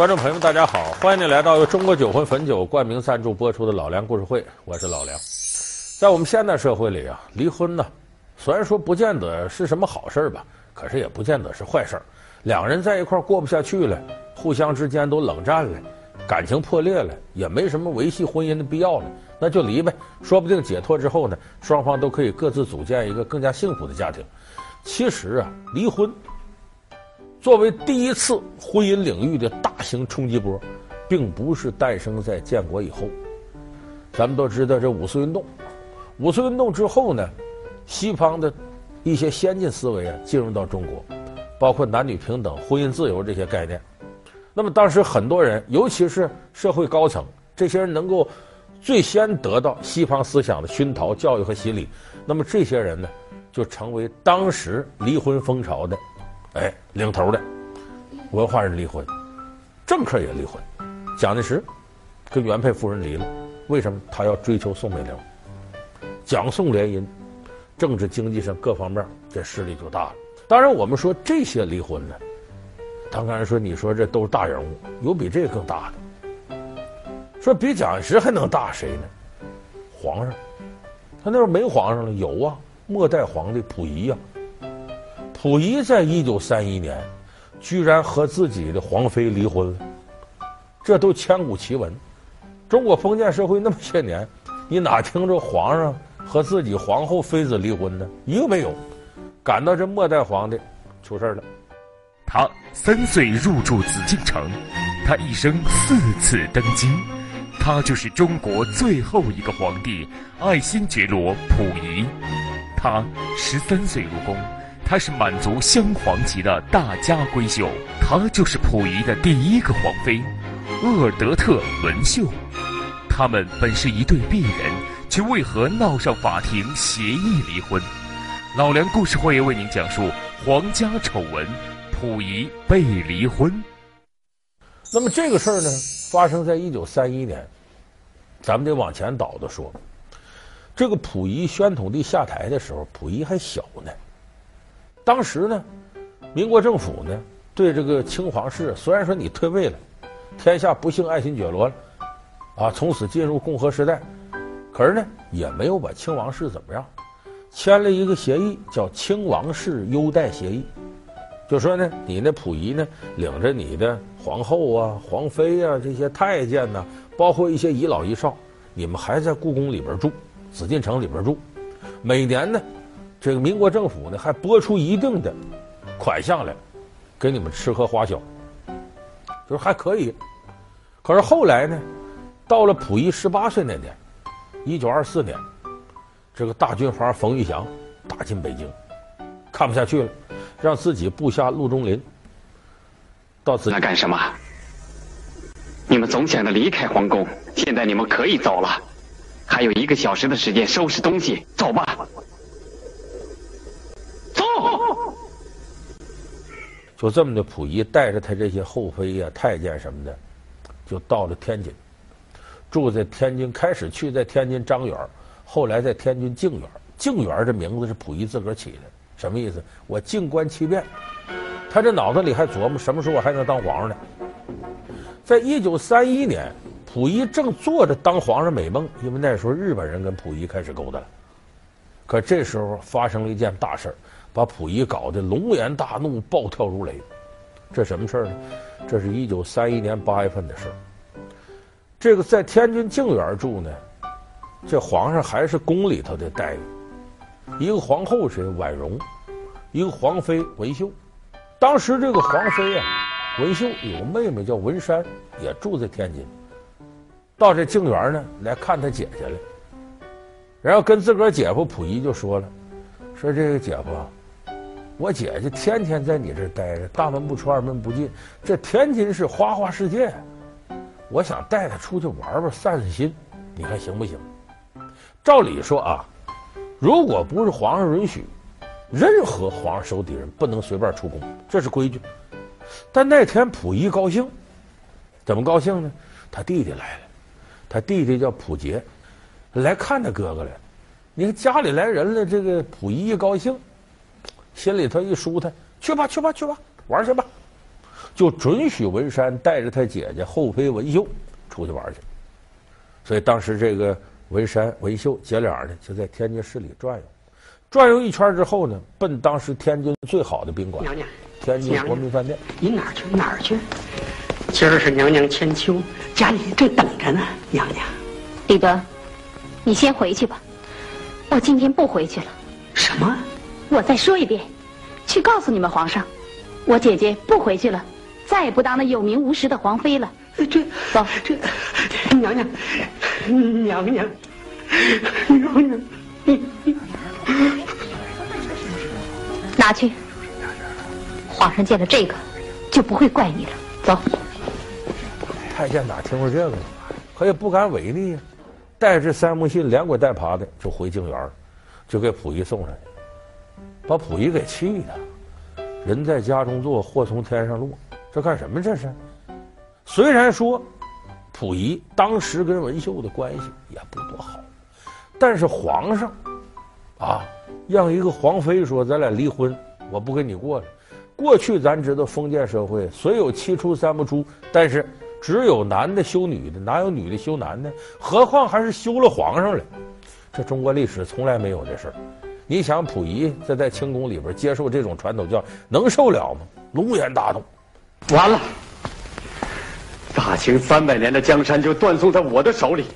观众朋友们，大家好，欢迎您来到由中国酒魂汾酒冠名赞助播出的《老梁故事会》，我是老梁。在我们现代社会里啊，离婚呢，虽然说不见得是什么好事吧，可是也不见得是坏事。两人在一块儿过不下去了，互相之间都冷战了，感情破裂了，也没什么维系婚姻的必要了，那就离呗。说不定解脱之后呢，双方都可以各自组建一个更加幸福的家庭。其实啊，离婚。作为第一次婚姻领域的大型冲击波，并不是诞生在建国以后。咱们都知道这五四运动，五四运动之后呢，西方的一些先进思维啊进入到中国，包括男女平等、婚姻自由这些概念。那么当时很多人，尤其是社会高层，这些人能够最先得到西方思想的熏陶、教育和洗礼，那么这些人呢，就成为当时离婚风潮的。哎，领头的文化人离婚，政客也离婚。蒋介石跟原配夫人离了，为什么？他要追求宋美龄。蒋宋联姻，政治经济上各方面这势力就大了。当然，我们说这些离婚呢，当然说你说这都是大人物，有比这个更大的。说比蒋介石还能大谁呢？皇上，他那时候没皇上了，有啊，末代皇帝溥仪呀。溥仪在一九三一年，居然和自己的皇妃离婚了，这都千古奇闻。中国封建社会那么些年，你哪听着皇上和自己皇后妃子离婚呢？一个没有。赶到这末代皇帝出事了，他三岁入住紫禁城，他一生四次登基，他就是中国最后一个皇帝爱新觉罗溥仪。他十三岁入宫。她是满族镶黄旗的大家闺秀，她就是溥仪的第一个皇妃，鄂尔德特文秀。他们本是一对璧人，却为何闹上法庭协议离婚？老梁故事会为您讲述皇家丑闻：溥仪被离婚。那么这个事儿呢，发生在一九三一年，咱们得往前倒着说。这个溥仪宣统帝下台的时候，溥仪还小呢。当时呢，民国政府呢，对这个清皇室，虽然说你退位了，天下不幸爱新觉罗了，啊，从此进入共和时代，可是呢，也没有把清王室怎么样，签了一个协议，叫《清王室优待协议》，就说呢，你那溥仪呢，领着你的皇后啊、皇妃啊这些太监呐、包括一些遗老遗少，你们还在故宫里边住，紫禁城里边住，每年呢。这个民国政府呢，还拨出一定的款项来，给你们吃喝花销，就是还可以。可是后来呢，到了溥仪十八岁那年，一九二四年，这个大军阀冯玉祥打进北京，看不下去了，让自己部下陆中麟到此。那干什么？你们总想着离开皇宫，现在你们可以走了，还有一个小时的时间收拾东西，走吧。就这么的，溥仪带着他这些后妃呀、太监什么的，就到了天津，住在天津。开始去在天津张园，后来在天津静园。静园这名字是溥仪自个儿起的，什么意思？我静观其变。他这脑子里还琢磨什么时候我还能当皇上呢？在一九三一年，溥仪正做着当皇上美梦，因为那时候日本人跟溥仪开始勾搭了。可这时候发生了一件大事儿。把溥仪搞得龙颜大怒，暴跳如雷。这什么事儿呢？这是一九三一年八月份的事儿。这个在天津静园住呢，这皇上还是宫里头的待遇。一个皇后是婉容，一个皇妃文秀。当时这个皇妃啊，文秀有个妹妹叫文山，也住在天津。到这静园呢，来看他姐姐来，然后跟自个儿姐夫溥仪就说了，说这个姐夫。啊我姐姐天天在你这儿待着，大门不出二门不进。这天津是花花世界，我想带她出去玩玩，散散心，你看行不行？照理说啊，如果不是皇上允许，任何皇上手底人不能随便出宫，这是规矩。但那天溥仪高兴，怎么高兴呢？他弟弟来了，他弟弟叫溥杰，来看他哥哥来。你看家里来人了，这个溥仪一高兴。心里头一舒坦，去吧去吧去吧，玩去吧。就准许文山带着他姐姐后妃文秀出去玩去。所以当时这个文山、文秀姐俩呢，就在天津市里转悠，转悠一圈之后呢，奔当时天津最好的宾馆娘娘，——天津国民饭店。你哪儿去？哪儿去？今儿是娘娘千秋，家里正等着呢。娘娘，李德，你先回去吧，我今天不回去了。什么？我再说一遍，去告诉你们皇上，我姐姐不回去了，再也不当那有名无实的皇妃了。这走，这娘娘，娘娘，娘娘，拿去。皇上见了这个，就不会怪你了。走。太监哪听过这个呢？可也不敢违逆呀，带着三封信连滚带爬的就回静园，就给溥仪送上去，把溥仪给气的。人在家中坐，祸从天上落，这干什么？这是。虽然说溥仪当时跟文秀的关系也不多好，但是皇上啊，让一个皇妃说咱俩离婚，我不跟你过了。过去咱知道封建社会虽有七出三不出，但是。只有男的休女的，哪有女的休男的？何况还是休了皇上了。这中国历史从来没有这事儿。你想溥仪在在清宫里边接受这种传统教育，能受了吗？龙颜大怒，完了！大清三百年的江山就断送在我的手里，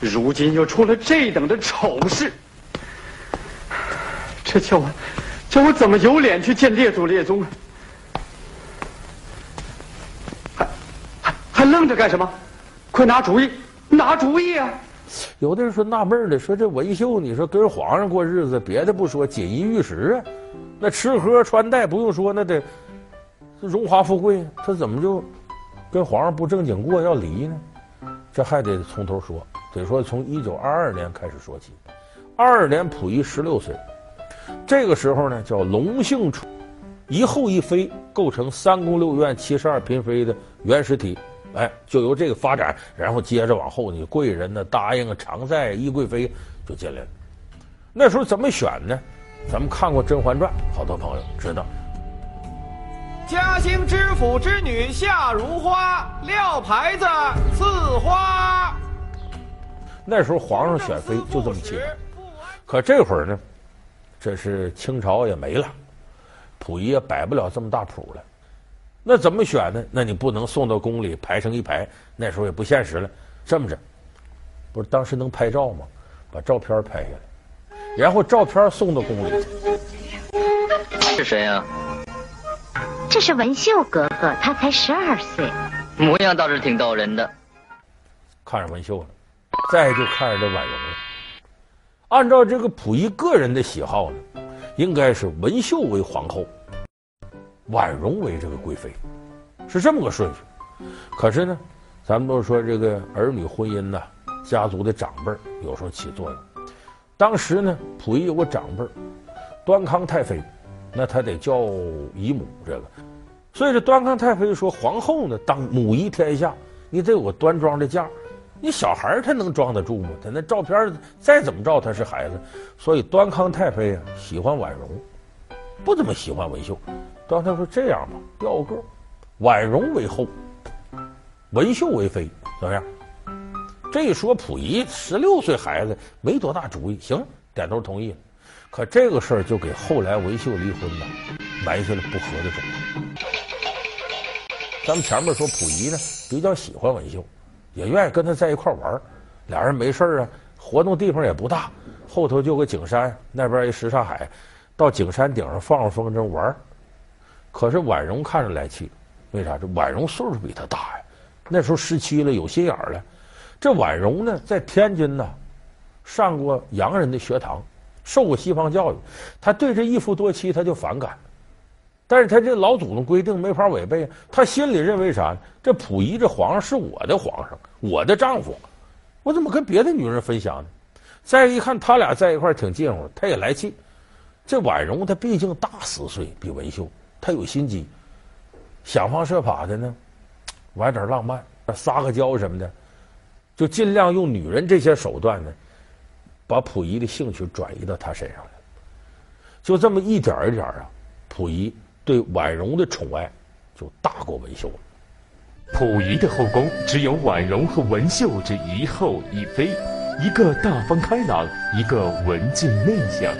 如今又出了这等的丑事，这叫我叫我怎么有脸去见列祖列宗啊？还愣着干什么？快拿主意，拿主意啊！有的人说纳闷了，说这文绣，你说跟皇上过日子，别的不说，锦衣玉食啊，那吃喝穿戴不用说，那得荣华富贵，他怎么就跟皇上不正经过，要离呢？这还得从头说，得说从一九二二年开始说起。二二年，溥仪十六岁，这个时候呢，叫隆庆初，一后一妃构成三宫六院七十二嫔妃的原始体。哎，就由这个发展，然后接着往后，呢贵人呢，答应、常在、懿贵妃就进来了。那时候怎么选呢？咱们看过《甄嬛传》，好多朋友知道。嘉兴知府之女夏如花，撂牌子赐花。那时候皇上选妃就这么起，可这会儿呢，这是清朝也没了，溥仪也摆不了这么大谱了。那怎么选呢？那你不能送到宫里排成一排，那时候也不现实了。这么着，不是当时能拍照吗？把照片拍下来，然后照片送到宫里。是谁呀、啊？这是文秀格格，她才十二岁，模样倒是挺逗人的。看上文秀了，再就看上这婉容了。按照这个溥仪个人的喜好呢，应该是文秀为皇后。婉容为这个贵妃，是这么个顺序。可是呢，咱们都说这个儿女婚姻呐，家族的长辈有时候起作用。当时呢，溥仪有个长辈，端康太妃，那他得叫姨母这个。所以这端康太妃说，皇后呢当母仪天下，你得有个端庄的架。你小孩他能装得住吗？他那照片再怎么照他是孩子。所以端康太妃啊喜欢婉容，不怎么喜欢文秀。端康说：“这样吧，调个，婉容为后，文秀为妃，怎么样？”这一说，溥仪十六岁孩子没多大主意，行，点头同意。可这个事儿就给后来文秀离婚呢埋下了不和的种子。咱们前面说溥仪呢比较喜欢文秀，也愿意跟他在一块玩，俩人没事啊，活动地方也不大，后头就个景山，那边一什刹海，到景山顶上放放风筝玩。可是婉容看着来气，为啥？这婉容岁数比他大呀，那时候十七了，有心眼儿了。这婉容呢，在天津呢，上过洋人的学堂，受过西方教育，他对这一夫多妻他就反感。但是他这老祖宗规定没法违背，他心里认为啥呢？这溥仪这皇上是我的皇上，我的丈夫，我怎么跟别的女人分享呢？再一看他俩在一块儿挺近乎，他也来气。这婉容她毕竟大十岁，比文秀。他有心机，想方设法的呢，玩点浪漫，撒个娇什么的，就尽量用女人这些手段呢，把溥仪的兴趣转移到他身上来。就这么一点一点啊，溥仪对婉容的宠爱就大过文秀了。溥仪的后宫只有婉容和文秀这一后一妃，一个大方开朗，一个文静内向。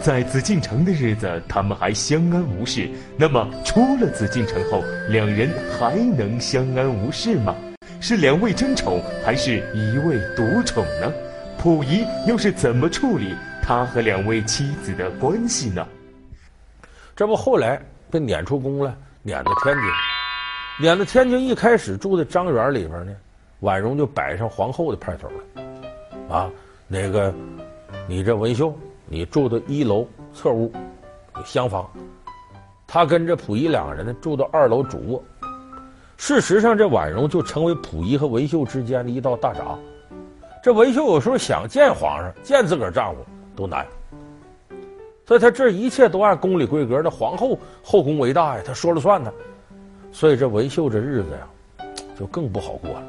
在紫禁城的日子，他们还相安无事。那么出了紫禁城后，两人还能相安无事吗？是两位争宠，还是一位独宠呢？溥仪又是怎么处理他和两位妻子的关系呢？这不后来被撵出宫了，撵到天津，撵到天津一开始住在张园里边呢，婉容就摆上皇后的派头了，啊，那个你这文秀。你住到一楼侧屋，厢房，他跟着溥仪两个人呢住到二楼主卧。事实上，这婉容就成为溥仪和文秀之间的一道大闸。这文秀有时候想见皇上、见自个儿丈夫都难，所以他这一切都按宫里规格。那皇后后宫为大呀，他说了算呢。所以这文秀这日子呀，就更不好过了。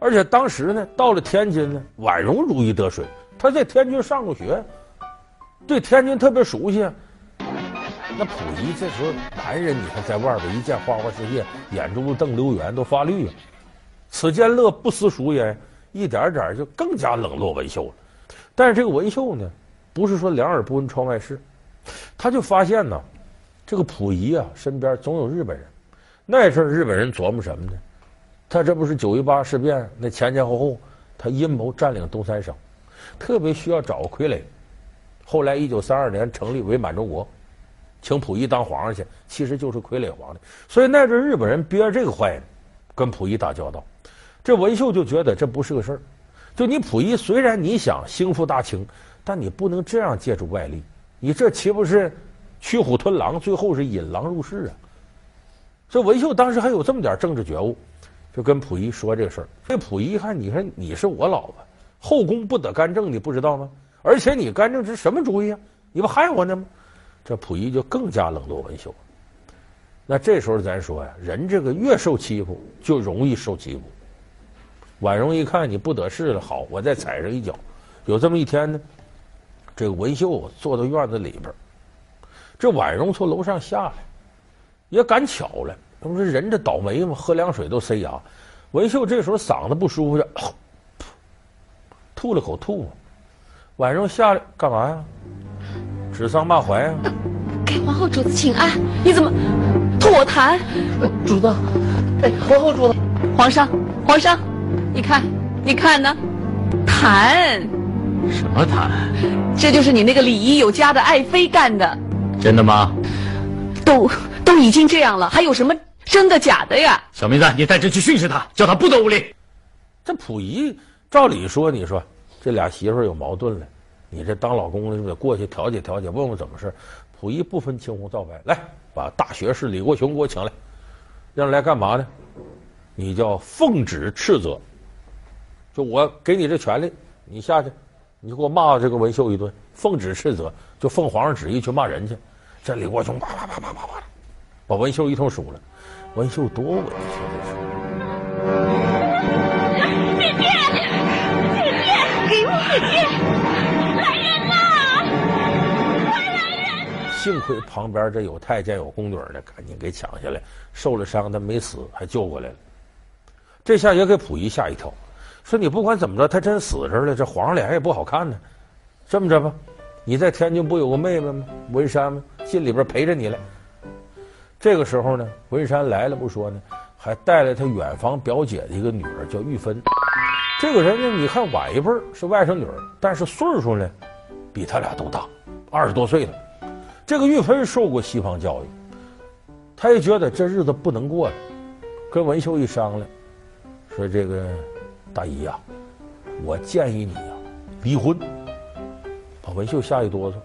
而且当时呢，到了天津呢，婉容如鱼得水，她在天津上过学。对天津特别熟悉，那溥仪这时候男人，你看在外边一见花花世界，眼珠子瞪溜圆，都发绿啊。此间乐不思蜀也，一点点就更加冷落文秀了。但是这个文秀呢，不是说两耳不闻窗外事，他就发现呢，这个溥仪啊身边总有日本人。那阵日本人琢磨什么呢？他这不是九一八事变那前前后后，他阴谋占领东三省，特别需要找个傀儡。后来，一九三二年成立伪满洲国，请溥仪当皇上去，其实就是傀儡皇帝。所以那阵日本人憋着这个坏呢，跟溥仪打交道。这文秀就觉得这不是个事儿。就你溥仪，虽然你想兴复大清，但你不能这样借助外力。你这岂不是驱虎吞狼，最后是引狼入室啊？所以文秀当时还有这么点政治觉悟，就跟溥仪说这个事儿。这溥仪一看，你说你是我老婆，后宫不得干政，你不知道吗？而且你干政是什么主意啊？你不害我呢吗？这溥仪就更加冷落文秀。那这时候咱说呀，人这个越受欺负就容易受欺负。婉容一看你不得势了，好，我再踩上一脚。有这么一天呢，这个文秀坐到院子里边，这婉容从楼上下来，也赶巧了，那不是人这倒霉吗？喝凉水都塞牙。文秀这时候嗓子不舒服，就吐了口吐沫。婉容下来干嘛呀？指桑骂槐呀？给皇后主子请安，你怎么吐我痰？主子，哎，皇后主子，皇上，皇上，你看，你看呢？痰？什么痰？这就是你那个礼仪有加的爱妃干的。真的吗？都都已经这样了，还有什么真的假的呀？小名字，你带朕去训斥他，叫他不得无礼。这溥仪照理说，你说。这俩媳妇有矛盾了，你这当老公的就得过去调解调解，问问怎么事。溥仪不分青红皂白，来把大学士李国雄给我请来，让来干嘛呢？你叫奉旨斥责，就我给你这权利，你下去，你给我骂这个文秀一顿。奉旨斥责，就奉皇上旨意去骂人去。这李国雄啪啪啪啪啪啪，把文秀一通数了。文秀多委屈这是。来人呐！快来人！幸亏旁边这有太监有宫女的，赶紧给抢下来。受了伤，他没死，还救过来了。这下也给溥仪吓一跳，说你不管怎么着，他真死这儿了，这皇上脸也不好看呢。这么着吧，你在天津不有个妹妹吗？文山吗？进里边陪着你来。这个时候呢，文山来了不说呢，还带来他远房表姐的一个女儿，叫玉芬。这个人呢，你看晚一辈是外甥女儿，但是岁数呢，比他俩都大，二十多岁了。这个玉芬受过西方教育，他也觉得这日子不能过了，跟文秀一商量，说：“这个大姨呀、啊，我建议你呀、啊，离婚。”把文秀吓一哆嗦。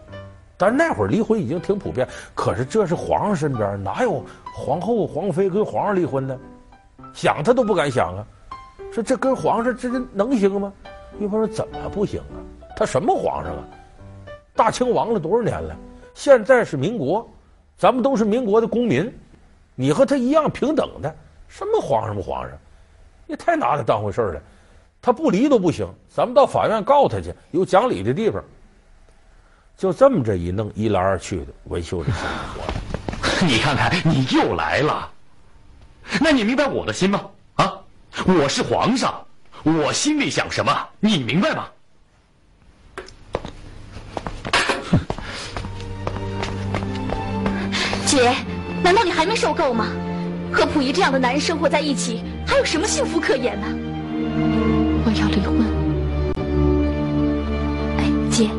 但那会儿离婚已经挺普遍，可是这是皇上身边，哪有皇后、皇妃跟皇上离婚呢？想他都不敢想啊。说这跟皇上这这能行吗？玉芬说怎么不行啊？他什么皇上啊？大清亡了多少年了？现在是民国，咱们都是民国的公民，你和他一样平等的。什么皇上不皇上？你太拿他当回事了。他不离都不行，咱们到法院告他去，有讲理的地方。就这么这一弄，一来二去的，文秀这心活了。你看看，你又来了。那你明白我的心吗？啊，我是皇上，我心里想什么，你明白吗？姐，难道你还没受够吗？和溥仪这样的男人生活在一起，还有什么幸福可言呢？我要离婚。哎，姐，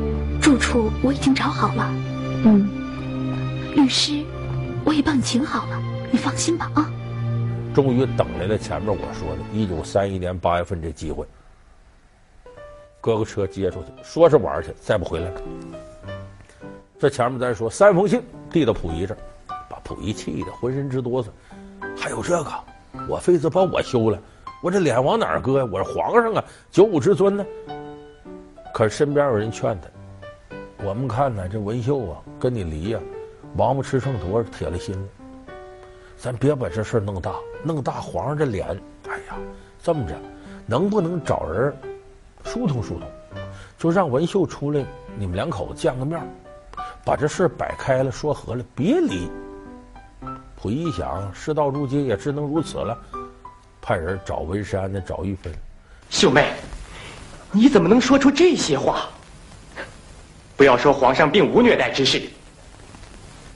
住处我已经找好了。嗯，律师我也帮你请好了，你放心吧啊。终于等来了前面我说的，一九三一年八月份这机会，哥哥车接出去，说是玩去，再不回来。这前面再说三封信递到溥仪这儿。溥仪气的浑身直哆嗦，还有这个，我妃子把我休了，我这脸往哪儿搁呀？我是皇上啊，九五之尊呢。可是身边有人劝他，我们看呢，这文秀啊，跟你离呀，王八吃秤砣铁了心了。咱别把这事弄大，弄大皇上这脸，哎呀，这么着，能不能找人疏通疏通？就让文秀出来，你们两口子见个面，把这事摆开了，说和了，别离。溥仪一想，事到如今也只能如此了，派人找文山的找玉芬。秀妹，你怎么能说出这些话？不要说皇上并无虐待之事，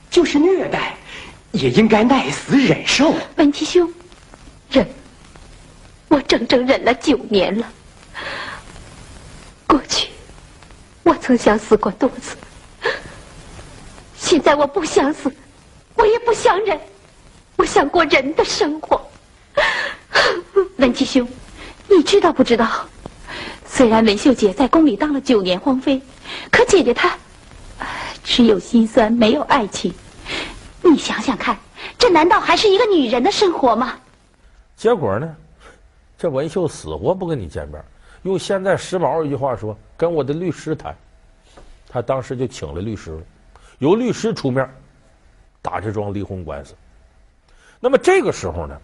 就是虐待，也应该耐死忍受。文七兄，忍，我整整忍了九年了。过去，我曾想死过多次，现在我不想死，我也不想忍。我想过人的生活，文七兄，你知道不知道？虽然文秀姐在宫里当了九年皇妃，可姐姐她只有心酸，没有爱情。你想想看，这难道还是一个女人的生活吗？结果呢，这文秀死活不跟你见面，用现在时髦一句话说，跟我的律师谈。他当时就请了律师了，由律师出面打这桩离婚官司。那么这个时候呢，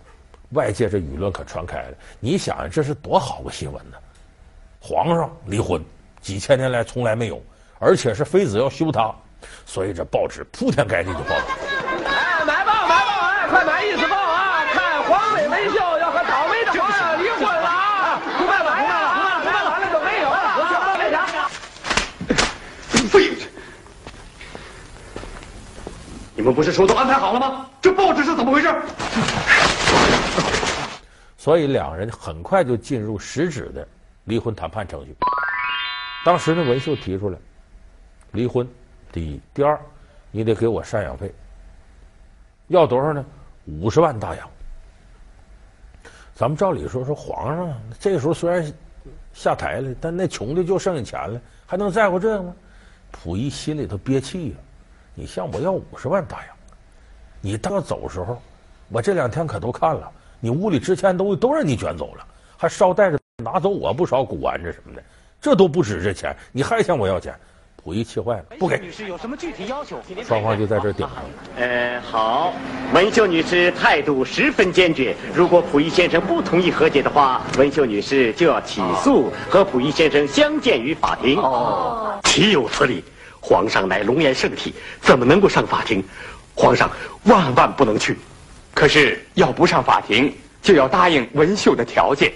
外界这舆论可传开了。你想，这是多好个新闻呢？皇上离婚，几千年来从来没有，而且是妃子要休他，所以这报纸铺天盖地就报道。哎，买报买报，哎，快买意思报啊！看皇美文秀要和倒霉的皇上离婚了啊！不卖了，不卖了，不卖了，不卖完了就没有了。废！你们不是说都安排好了吗？这报纸是怎么回事？所以两人很快就进入实质的离婚谈判程序。当时呢，文秀提出来离婚，第一，第二，你得给我赡养费，要多少呢？五十万大洋。咱们照理说说皇上这时候虽然下台了，但那穷的就剩下钱了，还能在乎这个吗？溥仪心里头憋气呀，你向我要五十万大洋。你到走时候，我这两天可都看了，你屋里值钱东西都让你卷走了，还捎带着拿走我不少古玩这什么的，这都不值这钱，你还向我要钱？溥仪气坏了，不给。女士有什么具体要求？双方就在这顶上了。呃，好，文秀女士态度十分坚决，如果溥仪先生不同意和解的话，文秀女士就要起诉，和溥仪先生相见于法庭。哦，岂有此理！皇上乃龙颜圣体，怎么能够上法庭？皇上万万不能去，可是要不上法庭，就要答应文秀的条件。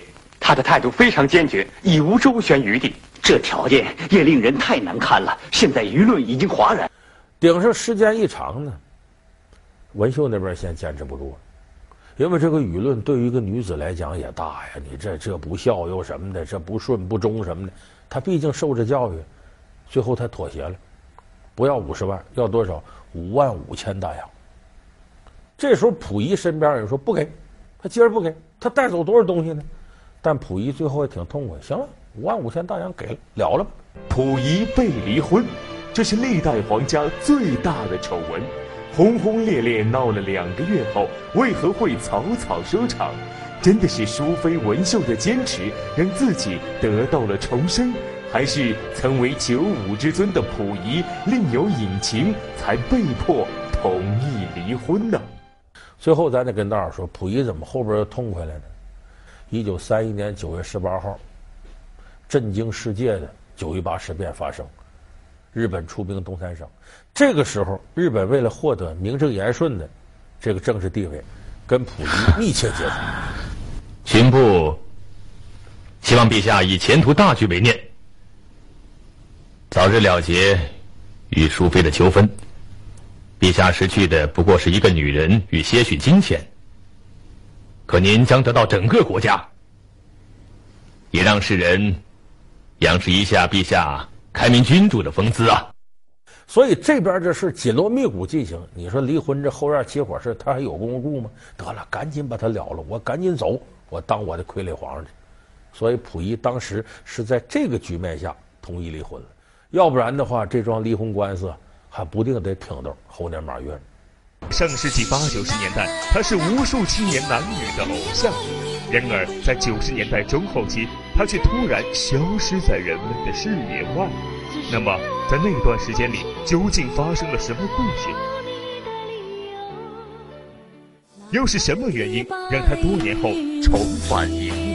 他的态度非常坚决，已无周旋余地。这条件也令人太难堪了。现在舆论已经哗然，顶上时间一长呢，文秀那边先坚持不住了，因为这个舆论对于一个女子来讲也大呀。你这这不孝又什么的，这不顺不忠什么的，她毕竟受着教育，最后她妥协了，不要五十万，要多少？五万五千大洋。这时候溥仪身边人说不给，他今儿不给，他带走多少东西呢？但溥仪最后也挺痛快，行了，五万五千大洋给了，了了。溥仪被离婚，这是历代皇家最大的丑闻。轰轰烈烈闹了两个月后，为何会草草收场？真的是淑妃文秀的坚持让自己得到了重生？还是曾为九五之尊的溥仪另有隐情，才被迫同意离婚呢？最后，咱得跟大伙说，溥仪怎么后边又痛快了呢？一九三一年九月十八号，震惊世界的九一八事变发生，日本出兵东三省。这个时候，日本为了获得名正言顺的这个政治地位，跟溥仪密切接触。刑部希望陛下以前途大局为念，早日了结与淑妃的纠纷。陛下失去的不过是一个女人与些许金钱，可您将得到整个国家，也让世人仰视一下陛下开明君主的风姿啊！所以这边这事紧锣密鼓进行，你说离婚这后院起火事，他还有功夫吗？得了，赶紧把他了了，我赶紧走，我当我的傀儡皇上去。所以溥仪当时是在这个局面下同意离婚了，要不然的话，这桩离婚官司还不定得挺到猴年马月呢。上世纪八九十年代，他是无数青年男女的偶像。然而，在九十年代中后期，他却突然消失在人们的视野外。那么，在那段时间里，究竟发生了什么故事？又是什么原因让他多年后重返荧幕？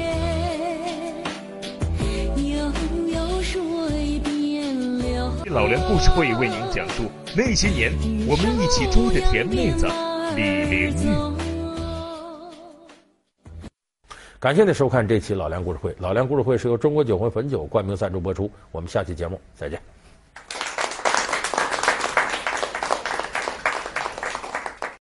老梁故事会为您讲述那些年我们一起追的甜妹子李玲玉。感谢您收看这期老梁故事会。老梁故事会是由中国酒魂汾酒冠名赞助播出。我们下期节目再见。